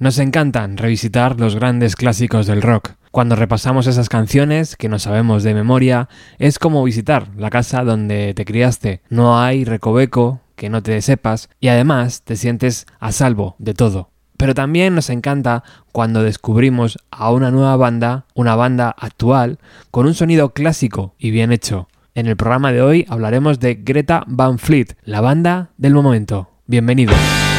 Nos encantan revisitar los grandes clásicos del rock. Cuando repasamos esas canciones que no sabemos de memoria, es como visitar la casa donde te criaste. No hay recoveco que no te sepas y además te sientes a salvo de todo. Pero también nos encanta cuando descubrimos a una nueva banda, una banda actual, con un sonido clásico y bien hecho. En el programa de hoy hablaremos de Greta Van Fleet, la banda del momento. Bienvenidos.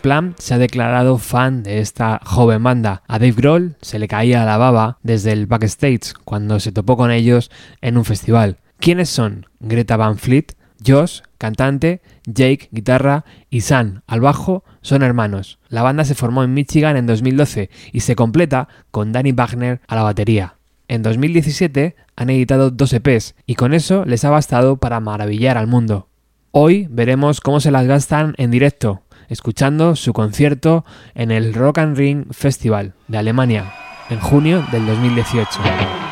Plant se ha declarado fan de esta joven banda. A Dave Grohl se le caía la baba desde el backstage cuando se topó con ellos en un festival. ¿Quiénes son? Greta Van Fleet, Josh, cantante, Jake, guitarra y Sam, al bajo, son hermanos. La banda se formó en Michigan en 2012 y se completa con Danny Wagner a la batería. En 2017 han editado dos EPs y con eso les ha bastado para maravillar al mundo. Hoy veremos cómo se las gastan en directo, escuchando su concierto en el Rock and Ring Festival de Alemania en junio del 2018.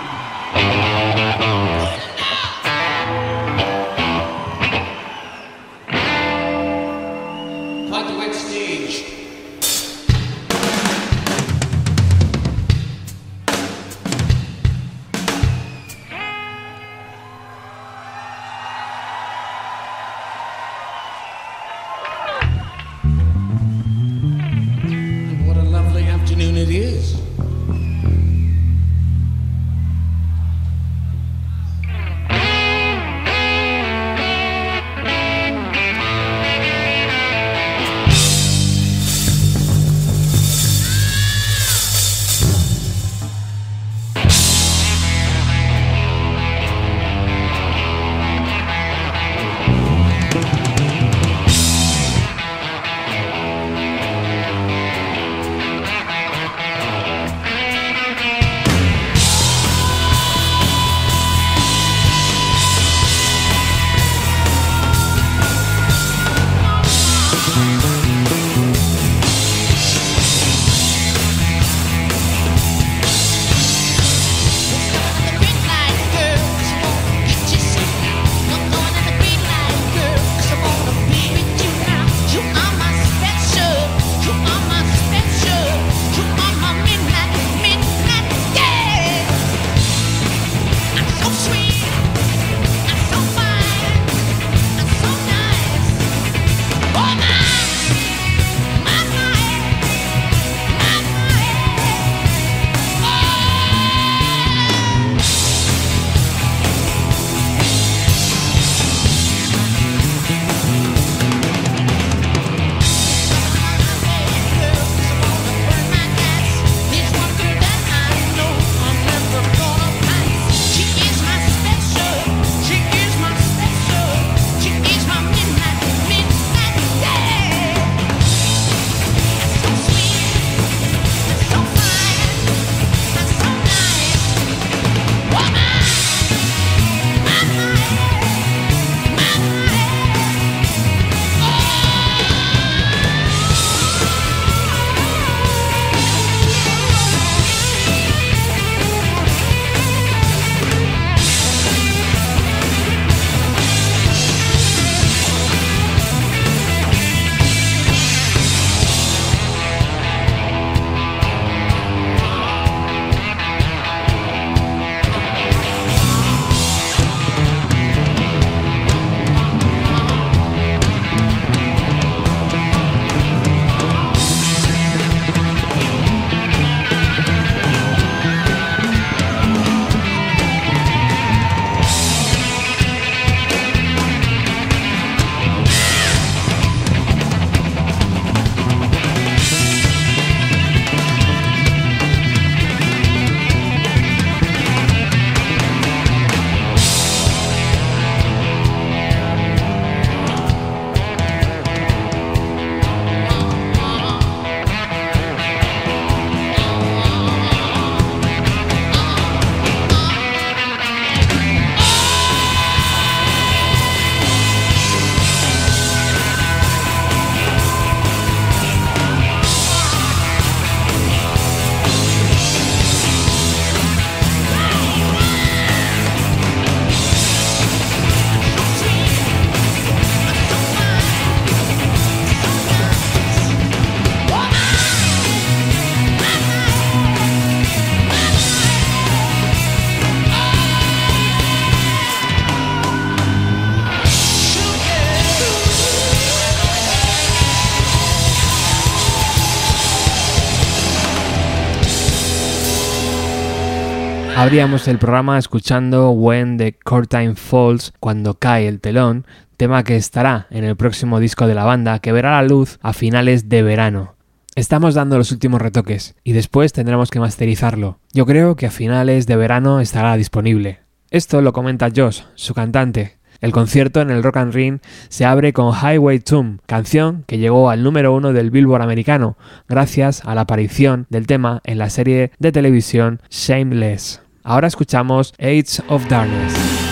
Abríamos el programa escuchando When the Curtain Falls, cuando cae el telón, tema que estará en el próximo disco de la banda que verá la luz a finales de verano. Estamos dando los últimos retoques y después tendremos que masterizarlo. Yo creo que a finales de verano estará disponible. Esto lo comenta Josh, su cantante. El concierto en el Rock and Ring se abre con Highway Tomb, canción que llegó al número uno del Billboard americano, gracias a la aparición del tema en la serie de televisión Shameless. Ahora escuchamos Age of Darkness.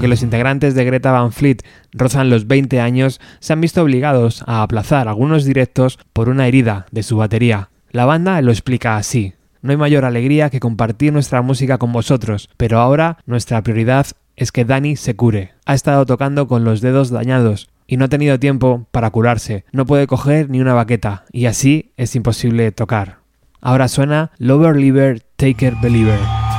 Aunque los integrantes de Greta Van Fleet rozan los 20 años, se han visto obligados a aplazar algunos directos por una herida de su batería. La banda lo explica así. No hay mayor alegría que compartir nuestra música con vosotros, pero ahora nuestra prioridad es que Dani se cure. Ha estado tocando con los dedos dañados y no ha tenido tiempo para curarse. No puede coger ni una baqueta y así es imposible tocar. Ahora suena Lover Liver Taker Believer.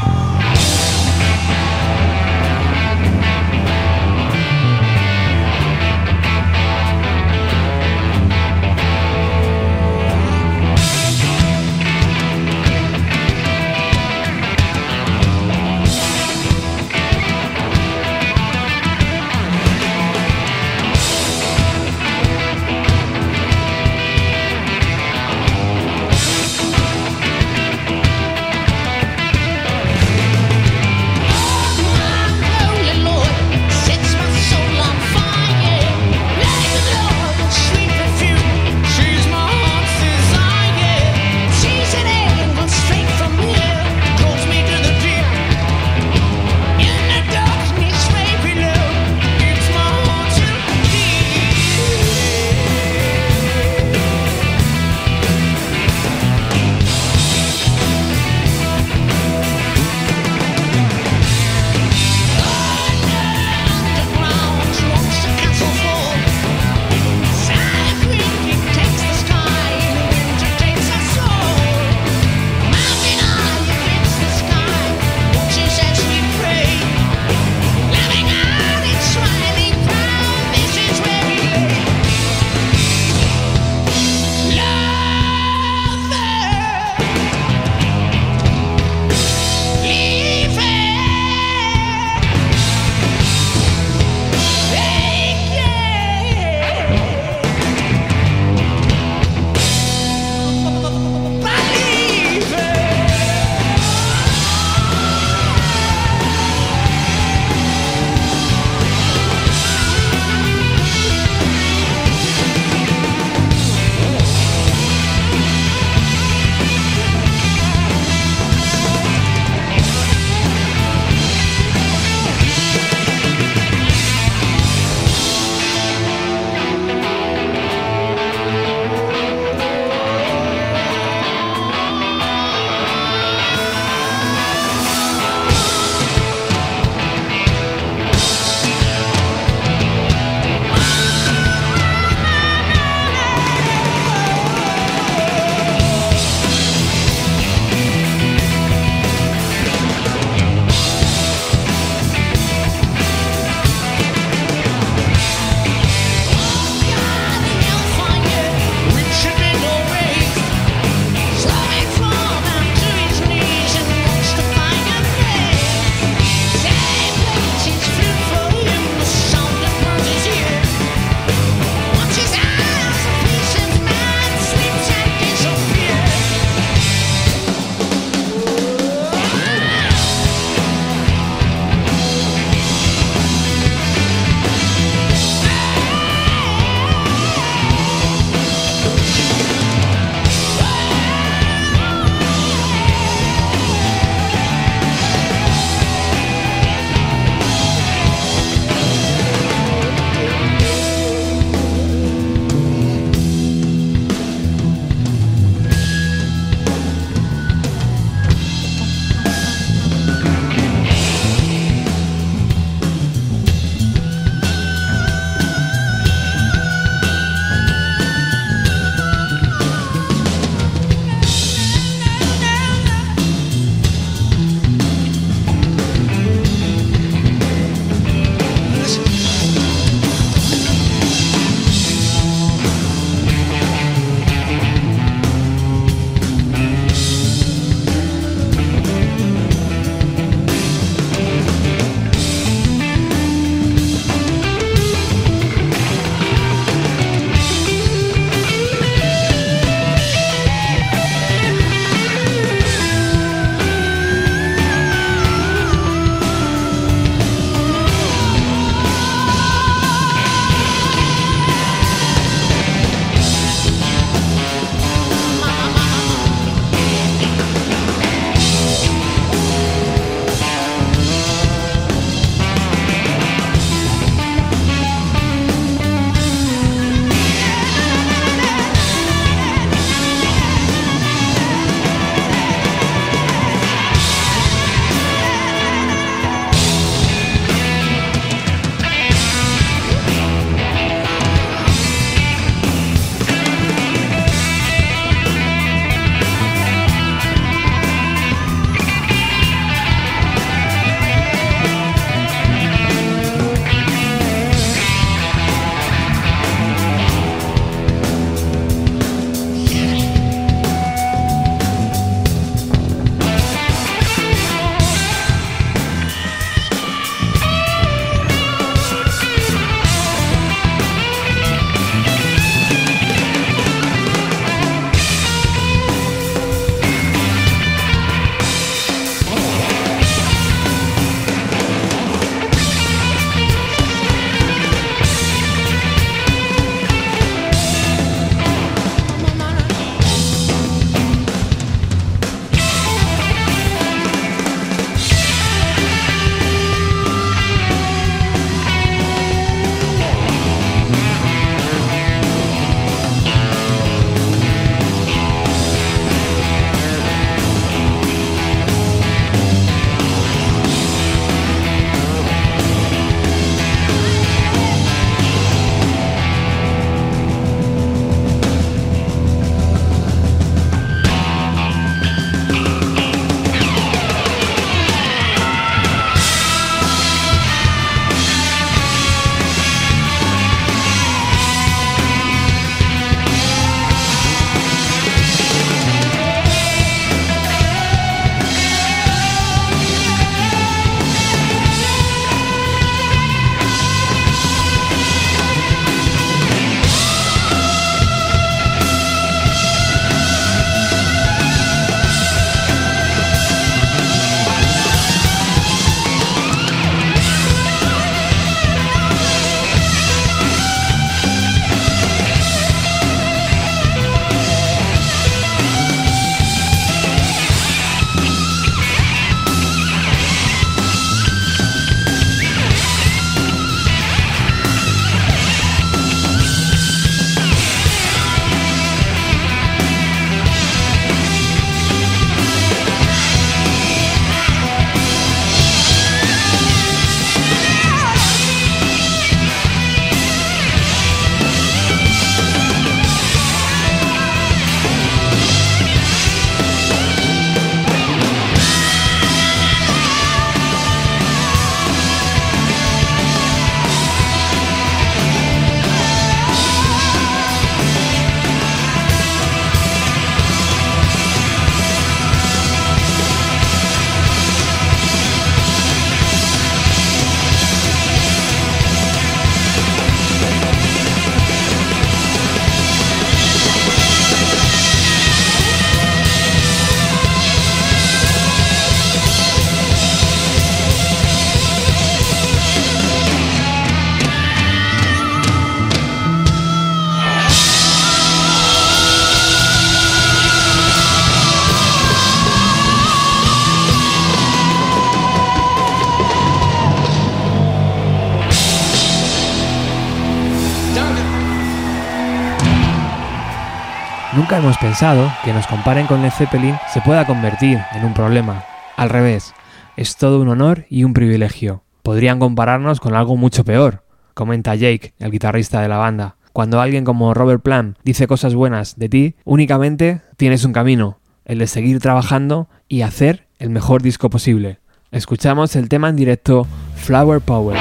Que nos comparen con Led Zeppelin se pueda convertir en un problema. Al revés, es todo un honor y un privilegio. Podrían compararnos con algo mucho peor, comenta Jake, el guitarrista de la banda. Cuando alguien como Robert Plant dice cosas buenas de ti, únicamente tienes un camino, el de seguir trabajando y hacer el mejor disco posible. Escuchamos el tema en directo. Flower Power.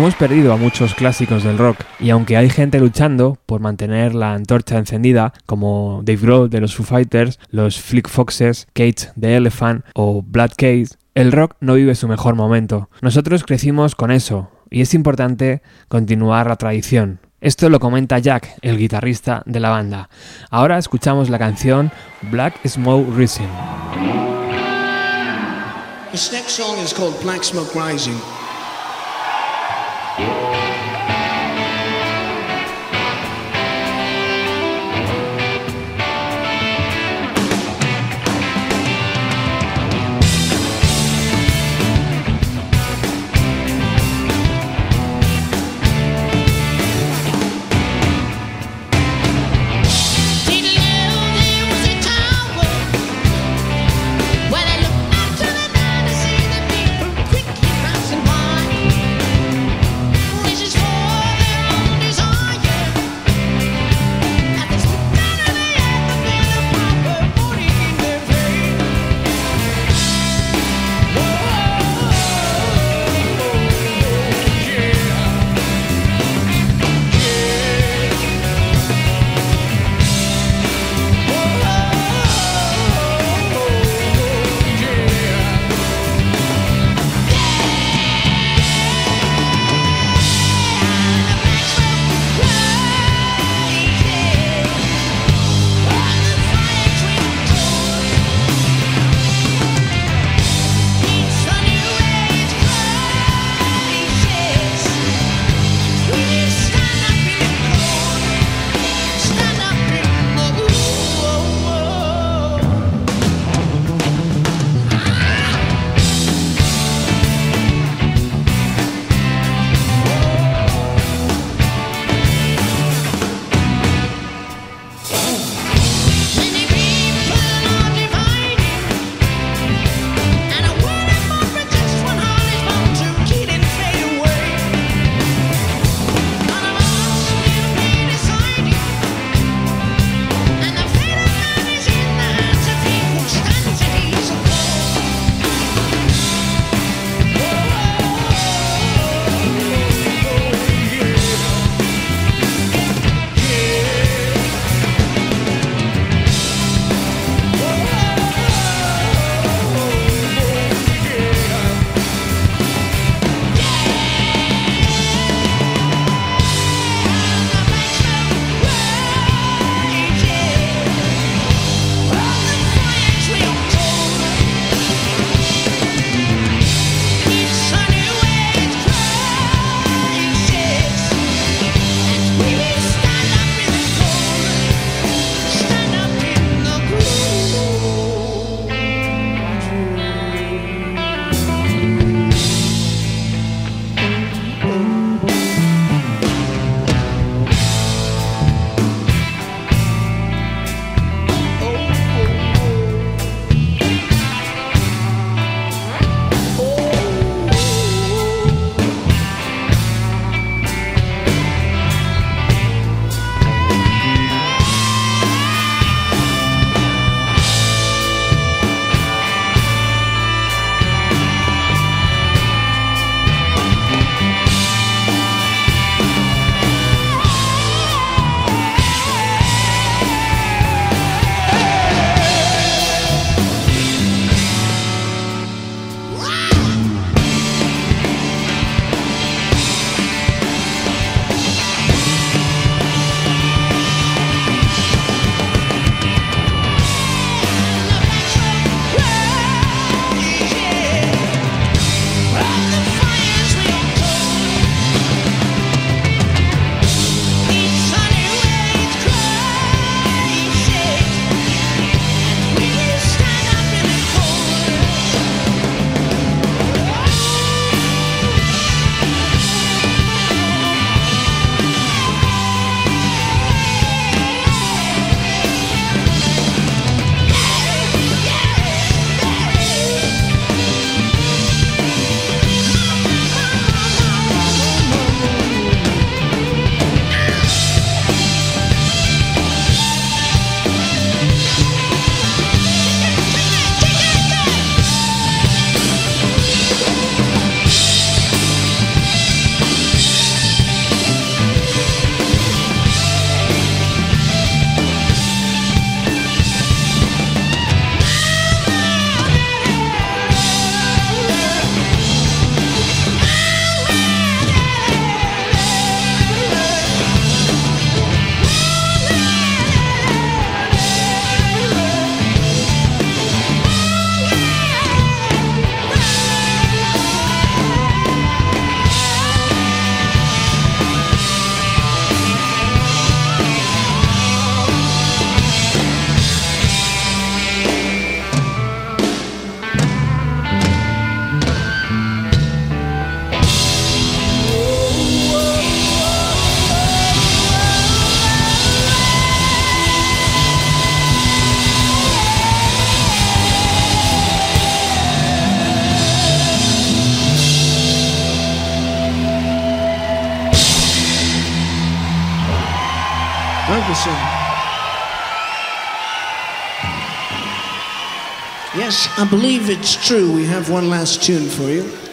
Hemos perdido a muchos clásicos del rock y aunque hay gente luchando por mantener la antorcha encendida, como Dave Grohl de los Foo Fighters, los Flick Foxes, Cage the Elephant o Blood Case, el rock no vive su mejor momento. Nosotros crecimos con eso y es importante continuar la tradición. Esto lo comenta Jack, el guitarrista de la banda. Ahora escuchamos la canción Black Smoke Rising. When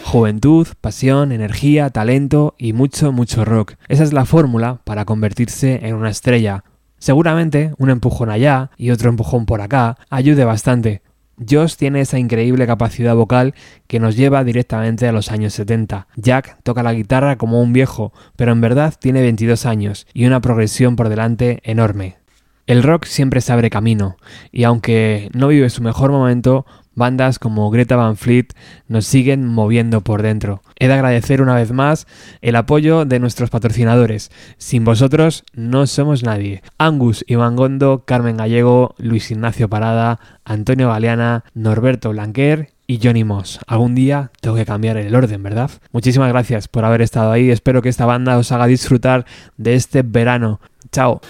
Juventud, pasión, energía, talento y mucho, mucho rock. Esa es la fórmula para convertirse en una estrella. Seguramente un empujón allá y otro empujón por acá ayude bastante. Josh tiene esa increíble capacidad vocal que nos lleva directamente a los años 70. Jack toca la guitarra como un viejo, pero en verdad tiene 22 años y una progresión por delante enorme. El rock siempre se abre camino, y aunque no vive su mejor momento, bandas como Greta Van Fleet nos siguen moviendo por dentro. He de agradecer una vez más el apoyo de nuestros patrocinadores. Sin vosotros no somos nadie. Angus Iván Gondo, Carmen Gallego, Luis Ignacio Parada, Antonio Galeana, Norberto Blanquer y Johnny Moss. Algún día tengo que cambiar el orden, ¿verdad? Muchísimas gracias por haber estado ahí. Espero que esta banda os haga disfrutar de este verano. Chao.